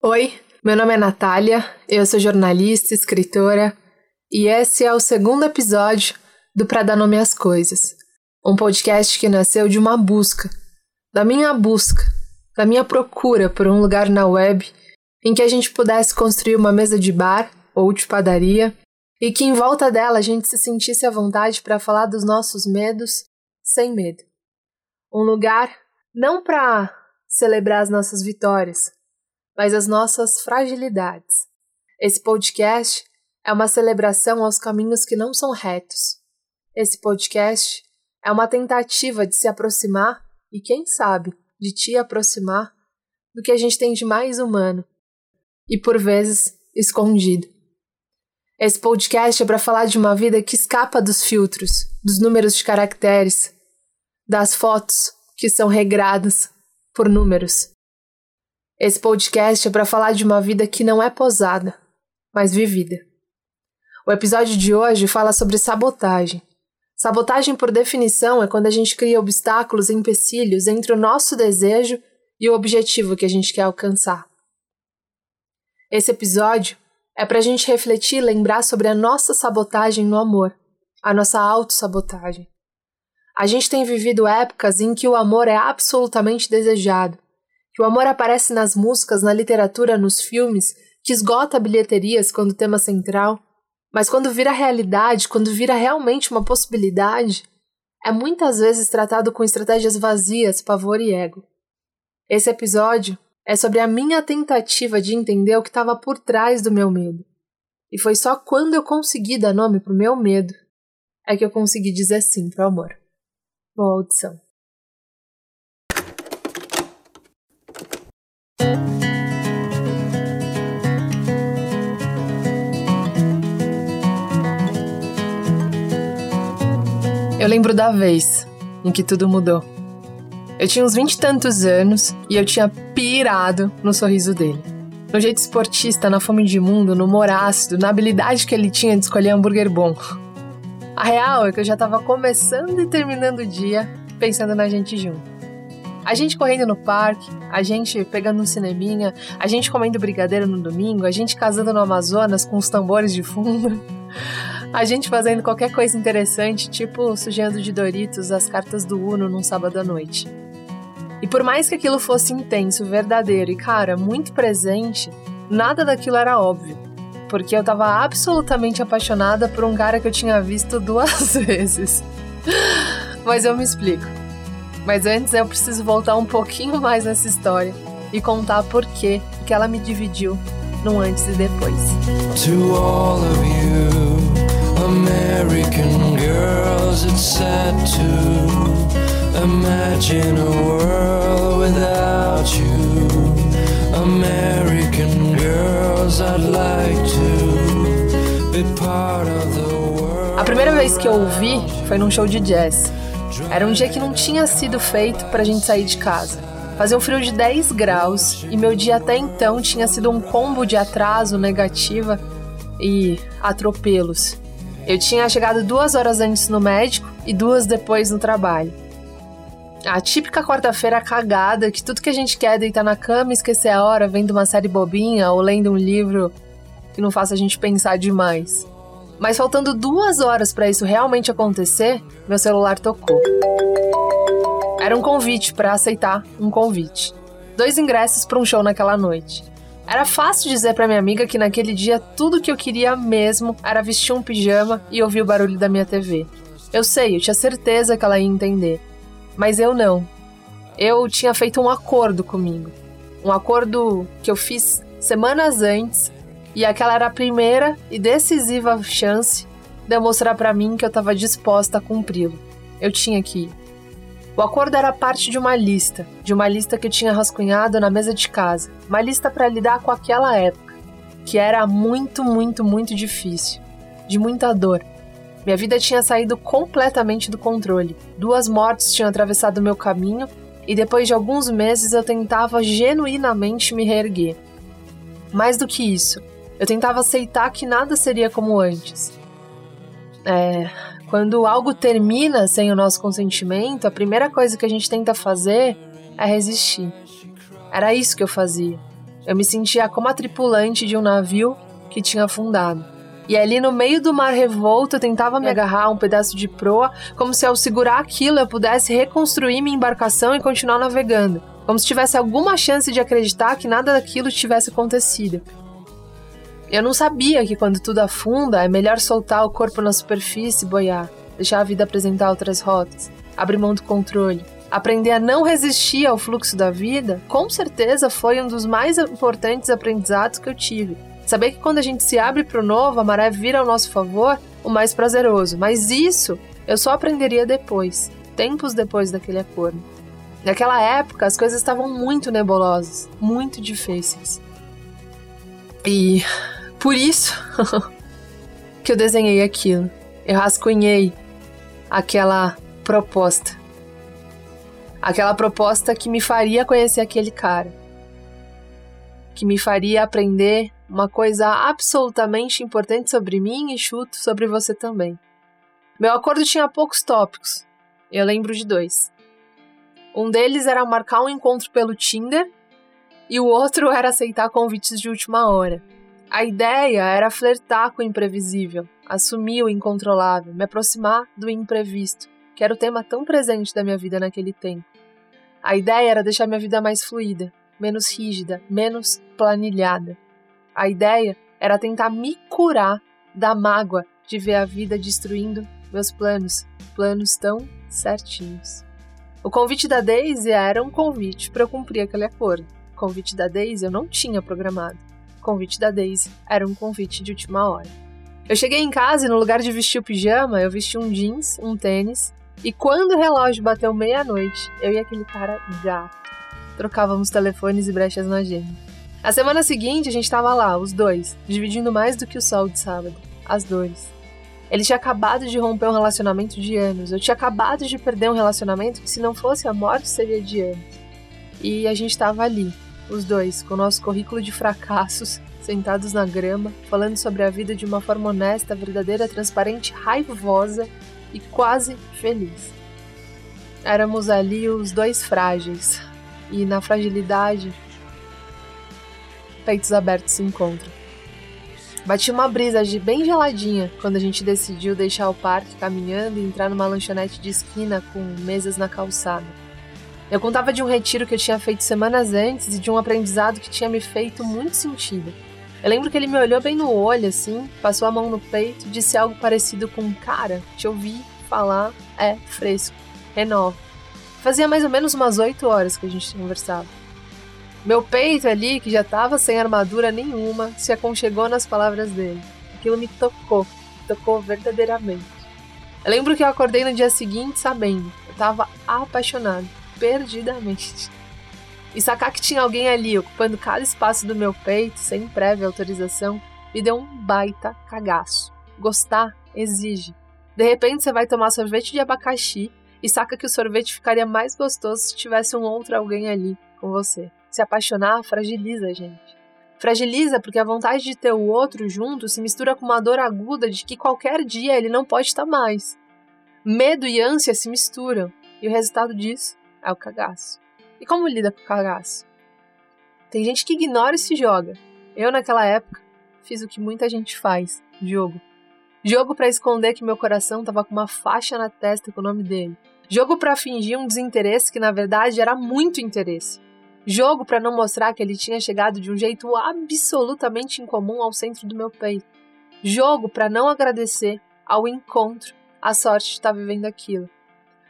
Oi, meu nome é Natália, eu sou jornalista, escritora e esse é o segundo episódio do Pra Dar Nome às Coisas, um podcast que nasceu de uma busca, da minha busca, da minha procura por um lugar na web em que a gente pudesse construir uma mesa de bar ou de padaria e que em volta dela a gente se sentisse à vontade para falar dos nossos medos sem medo. Um lugar não para celebrar as nossas vitórias, mas as nossas fragilidades. Esse podcast é uma celebração aos caminhos que não são retos. Esse podcast é uma tentativa de se aproximar e, quem sabe, de te aproximar do que a gente tem de mais humano e, por vezes, escondido. Esse podcast é para falar de uma vida que escapa dos filtros, dos números de caracteres, das fotos que são regradas por números. Esse podcast é para falar de uma vida que não é posada, mas vivida. O episódio de hoje fala sobre sabotagem. Sabotagem, por definição, é quando a gente cria obstáculos e empecilhos entre o nosso desejo e o objetivo que a gente quer alcançar. Esse episódio é para a gente refletir e lembrar sobre a nossa sabotagem no amor, a nossa autossabotagem. A gente tem vivido épocas em que o amor é absolutamente desejado, que o amor aparece nas músicas, na literatura, nos filmes, que esgota bilheterias quando tema central, mas quando vira realidade, quando vira realmente uma possibilidade, é muitas vezes tratado com estratégias vazias, pavor e ego. Esse episódio é sobre a minha tentativa de entender o que estava por trás do meu medo. E foi só quando eu consegui dar nome pro meu medo é que eu consegui dizer sim pro amor. Boa audição. Eu lembro da vez em que tudo mudou. Eu tinha uns vinte e tantos anos e eu tinha pirado no sorriso dele. No jeito esportista, na fome de mundo, no humor ácido, na habilidade que ele tinha de escolher hambúrguer bom. A real é que eu já tava começando e terminando o dia pensando na gente junto. A gente correndo no parque, a gente pegando um cineminha, a gente comendo brigadeiro no domingo, a gente casando no Amazonas com os tambores de fundo. A gente fazendo qualquer coisa interessante, tipo sujando de Doritos as cartas do Uno num sábado à noite. E por mais que aquilo fosse intenso, verdadeiro e, cara, muito presente, nada daquilo era óbvio. Porque eu tava absolutamente apaixonada por um cara que eu tinha visto duas vezes. Mas eu me explico. Mas antes eu preciso voltar um pouquinho mais nessa história e contar por que que ela me dividiu no antes e depois. To all of you American girls it's sad to imagine a world without you American girls I'd like to be part of the world A primeira vez que eu ouvi foi num show de jazz. Era um dia que não tinha sido feito pra gente sair de casa. Fazia um frio de 10 graus e meu dia até então tinha sido um combo de atraso, negativa e atropelos. Eu tinha chegado duas horas antes no médico e duas depois no trabalho. A típica quarta-feira cagada que tudo que a gente quer é deitar na cama e esquecer a hora vendo uma série bobinha ou lendo um livro que não faça a gente pensar demais. Mas faltando duas horas para isso realmente acontecer, meu celular tocou. Era um convite para aceitar um convite. Dois ingressos para um show naquela noite. Era fácil dizer para minha amiga que naquele dia tudo que eu queria mesmo era vestir um pijama e ouvir o barulho da minha TV. Eu sei, eu tinha certeza que ela ia entender. Mas eu não. Eu tinha feito um acordo comigo. Um acordo que eu fiz semanas antes e aquela era a primeira e decisiva chance de eu mostrar para mim que eu estava disposta a cumpri-lo. Eu tinha que ir. O acordo era parte de uma lista, de uma lista que eu tinha rascunhado na mesa de casa, uma lista para lidar com aquela época, que era muito, muito, muito difícil, de muita dor. Minha vida tinha saído completamente do controle. Duas mortes tinham atravessado meu caminho e depois de alguns meses eu tentava genuinamente me reerguer. Mais do que isso, eu tentava aceitar que nada seria como antes. É, quando algo termina sem o nosso consentimento, a primeira coisa que a gente tenta fazer é resistir. Era isso que eu fazia. Eu me sentia como a tripulante de um navio que tinha afundado. E ali no meio do mar revolto eu tentava me agarrar a um pedaço de proa, como se ao segurar aquilo eu pudesse reconstruir minha embarcação e continuar navegando, como se tivesse alguma chance de acreditar que nada daquilo tivesse acontecido. Eu não sabia que quando tudo afunda é melhor soltar o corpo na superfície e boiar, deixar a vida apresentar outras rotas, abrir mão do controle. Aprender a não resistir ao fluxo da vida, com certeza foi um dos mais importantes aprendizados que eu tive. Saber que quando a gente se abre para o novo, a maré vira ao nosso favor, o mais prazeroso. Mas isso eu só aprenderia depois, tempos depois daquele acordo. Naquela época, as coisas estavam muito nebulosas, muito difíceis. E por isso que eu desenhei aquilo. Eu rascunhei aquela proposta. Aquela proposta que me faria conhecer aquele cara. Que me faria aprender uma coisa absolutamente importante sobre mim e chuto sobre você também. Meu acordo tinha poucos tópicos. Eu lembro de dois. Um deles era marcar um encontro pelo Tinder e o outro era aceitar convites de última hora. A ideia era flertar com o imprevisível, assumir o incontrolável, me aproximar do imprevisto, que era o tema tão presente da minha vida naquele tempo. A ideia era deixar minha vida mais fluida, menos rígida, menos planilhada. A ideia era tentar me curar da mágoa de ver a vida destruindo meus planos, planos tão certinhos. O convite da Daisy era um convite para eu cumprir aquele acordo. O convite da Daisy eu não tinha programado convite da Daisy era um convite de última hora. Eu cheguei em casa e no lugar de vestir o pijama, eu vesti um jeans, um tênis, e quando o relógio bateu meia-noite, eu e aquele cara gato trocávamos telefones e brechas na agenda. Na semana seguinte, a gente tava lá, os dois, dividindo mais do que o sol de sábado, as dores. Ele tinha acabado de romper um relacionamento de anos. Eu tinha acabado de perder um relacionamento que, se não fosse a morte, seria de anos. E a gente tava ali, os dois, com nosso currículo de fracassos, sentados na grama, falando sobre a vida de uma forma honesta, verdadeira, transparente, raivosa e quase feliz. Éramos ali os dois frágeis, e na fragilidade, peitos abertos se encontram. Batia uma brisa de bem geladinha quando a gente decidiu deixar o parque caminhando e entrar numa lanchonete de esquina com mesas na calçada. Eu contava de um retiro que eu tinha feito semanas antes e de um aprendizado que tinha me feito muito sentido. Eu lembro que ele me olhou bem no olho, assim, passou a mão no peito e disse algo parecido com: Cara, te ouvi falar é fresco, renova. Fazia mais ou menos umas oito horas que a gente conversava. Meu peito ali, que já estava sem armadura nenhuma, se aconchegou nas palavras dele. Aquilo me tocou, me tocou verdadeiramente. Eu lembro que eu acordei no dia seguinte sabendo, eu estava apaixonado perdidamente. E sacar que tinha alguém ali ocupando cada espaço do meu peito, sem prévia autorização, me deu um baita cagaço. Gostar exige. De repente você vai tomar sorvete de abacaxi e saca que o sorvete ficaria mais gostoso se tivesse um outro alguém ali com você. Se apaixonar fragiliza a gente. Fragiliza porque a vontade de ter o outro junto se mistura com uma dor aguda de que qualquer dia ele não pode estar mais. Medo e ânsia se misturam, e o resultado disso é o cagaço. E como lida com o cagaço? Tem gente que ignora e se joga. Eu, naquela época, fiz o que muita gente faz: jogo. Jogo para esconder que meu coração tava com uma faixa na testa com o nome dele. Jogo para fingir um desinteresse que na verdade era muito interesse. Jogo para não mostrar que ele tinha chegado de um jeito absolutamente incomum ao centro do meu peito. Jogo para não agradecer ao encontro a sorte de estar vivendo aquilo.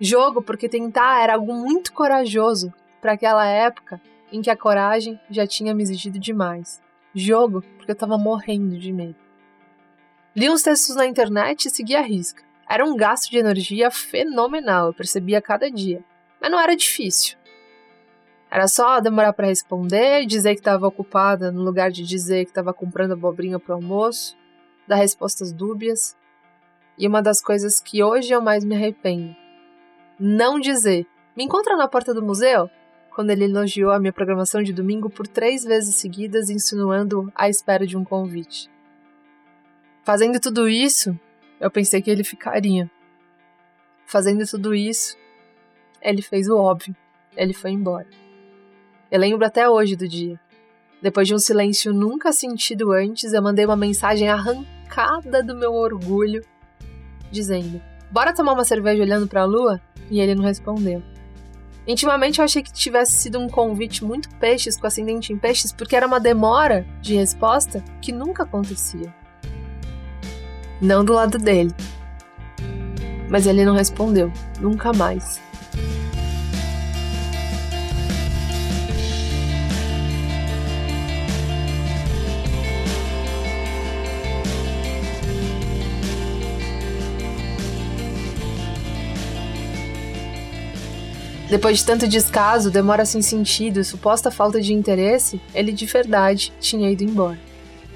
Jogo porque tentar era algo muito corajoso para aquela época em que a coragem já tinha me exigido demais. Jogo porque eu estava morrendo de medo. Li uns textos na internet e segui a risca. Era um gasto de energia fenomenal, eu percebia cada dia. Mas não era difícil. Era só demorar para responder, dizer que estava ocupada no lugar de dizer que estava comprando abobrinha para o almoço, dar respostas dúbias. E uma das coisas que hoje eu mais me arrependo não dizer me encontra na porta do museu? Quando ele elogiou a minha programação de domingo por três vezes seguidas, insinuando a espera de um convite. Fazendo tudo isso, eu pensei que ele ficaria. Fazendo tudo isso, ele fez o óbvio. Ele foi embora. Eu lembro até hoje do dia. Depois de um silêncio nunca sentido antes, eu mandei uma mensagem arrancada do meu orgulho, dizendo: Bora tomar uma cerveja olhando para a lua? E ele não respondeu. Intimamente eu achei que tivesse sido um convite muito peixes com ascendente em peixes, porque era uma demora de resposta que nunca acontecia. Não do lado dele. Mas ele não respondeu, nunca mais. Depois de tanto descaso, demora sem sentido e suposta falta de interesse, ele de verdade tinha ido embora.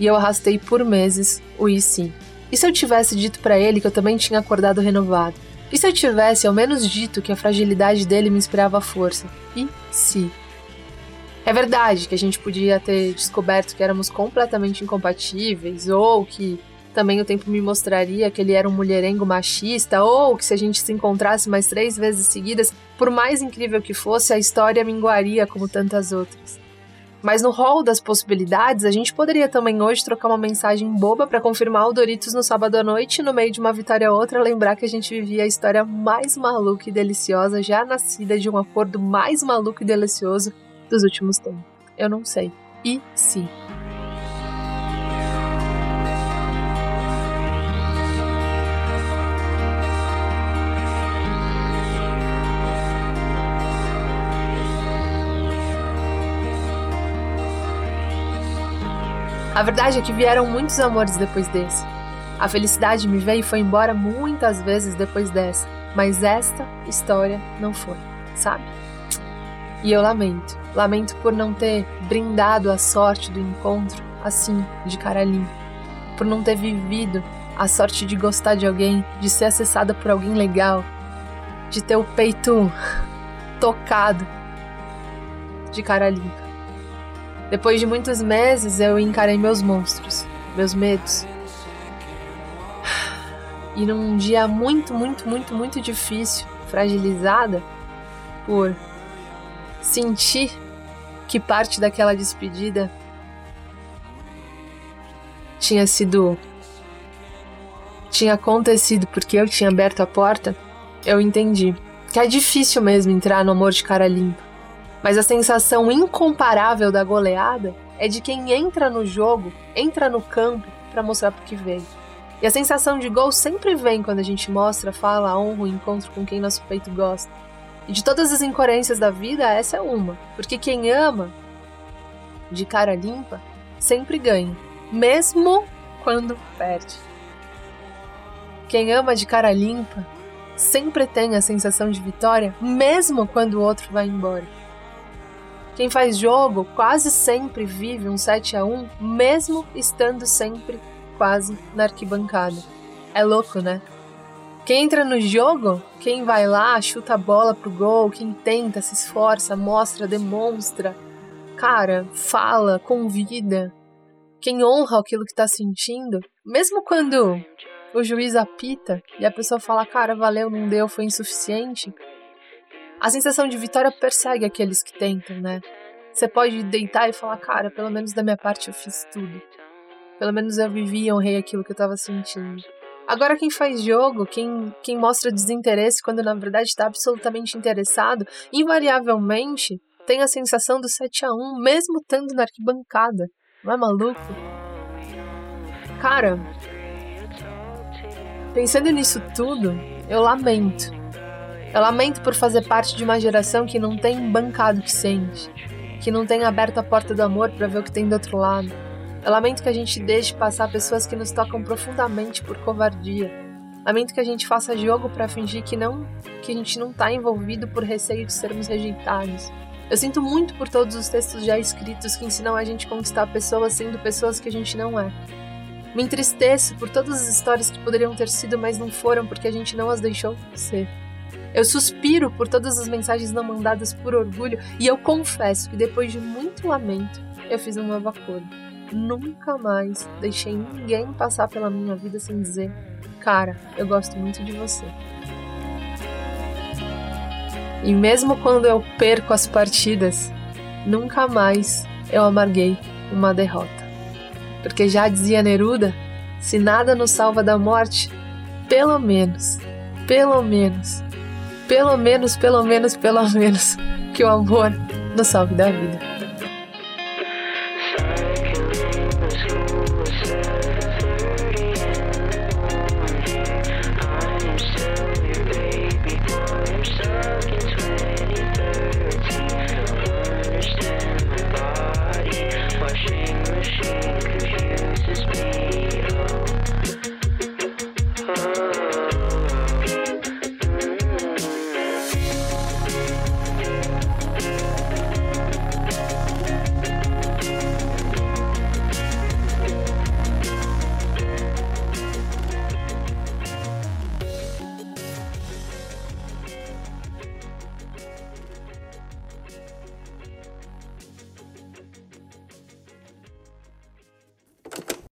E eu arrastei por meses o e sim. E se eu tivesse dito para ele que eu também tinha acordado renovado? E se eu tivesse ao menos dito que a fragilidade dele me inspirava força? E se? É verdade que a gente podia ter descoberto que éramos completamente incompatíveis ou que também o tempo me mostraria que ele era um mulherengo machista, ou que se a gente se encontrasse mais três vezes seguidas, por mais incrível que fosse, a história minguaria como tantas outras. Mas no rol das possibilidades, a gente poderia também hoje trocar uma mensagem boba para confirmar o Doritos no sábado à noite e no meio de uma vitória ou outra lembrar que a gente vivia a história mais maluca e deliciosa já nascida de um acordo mais maluco e delicioso dos últimos tempos. Eu não sei. E se? A verdade é que vieram muitos amores depois desse. A felicidade me veio e foi embora muitas vezes depois dessa, mas esta história não foi, sabe? E eu lamento. Lamento por não ter brindado a sorte do encontro assim, de cara limpa. Por não ter vivido a sorte de gostar de alguém, de ser acessada por alguém legal, de ter o peito tocado de cara limpa. Depois de muitos meses, eu encarei meus monstros, meus medos. E num dia muito, muito, muito, muito difícil, fragilizada por sentir que parte daquela despedida tinha sido. tinha acontecido porque eu tinha aberto a porta, eu entendi que é difícil mesmo entrar no amor de cara limpa. Mas a sensação incomparável da goleada é de quem entra no jogo, entra no campo para mostrar por que veio. E a sensação de gol sempre vem quando a gente mostra, fala, honra o encontro com quem nosso peito gosta. E de todas as incoerências da vida, essa é uma. Porque quem ama, de cara limpa, sempre ganha, mesmo quando perde. Quem ama de cara limpa sempre tem a sensação de vitória, mesmo quando o outro vai embora. Quem faz jogo quase sempre vive um 7 a 1 mesmo estando sempre quase na arquibancada. É louco, né? Quem entra no jogo, quem vai lá, chuta a bola pro gol, quem tenta, se esforça, mostra, demonstra, cara, fala, convida, quem honra aquilo que tá sentindo, mesmo quando o juiz apita e a pessoa fala, cara, valeu, não deu, foi insuficiente, a sensação de vitória persegue aqueles que tentam, né? Você pode deitar e falar, cara, pelo menos da minha parte eu fiz tudo. Pelo menos eu vivi e honrei aquilo que eu tava sentindo. Agora, quem faz jogo, quem, quem mostra desinteresse quando na verdade está absolutamente interessado, invariavelmente tem a sensação do 7 a 1 mesmo estando na arquibancada. Não é maluco? Cara, pensando nisso tudo, eu lamento eu lamento por fazer parte de uma geração que não tem bancado o que sente, que não tem aberto a porta do amor para ver o que tem do outro lado. Eu lamento que a gente deixe passar pessoas que nos tocam profundamente por covardia. Lamento que a gente faça jogo para fingir que não, que a gente não tá envolvido por receio de sermos rejeitados. Eu sinto muito por todos os textos já escritos que ensinam a gente conquistar pessoas sendo pessoas que a gente não é. Me entristeço por todas as histórias que poderiam ter sido, mas não foram porque a gente não as deixou ser. Eu suspiro por todas as mensagens não mandadas por orgulho e eu confesso que depois de muito lamento, eu fiz um novo acordo. Nunca mais deixei ninguém passar pela minha vida sem dizer: Cara, eu gosto muito de você. E mesmo quando eu perco as partidas, nunca mais eu amarguei uma derrota. Porque já dizia Neruda, se nada nos salva da morte, pelo menos, pelo menos, pelo menos, pelo menos, pelo menos, que o amor nos salve da vida.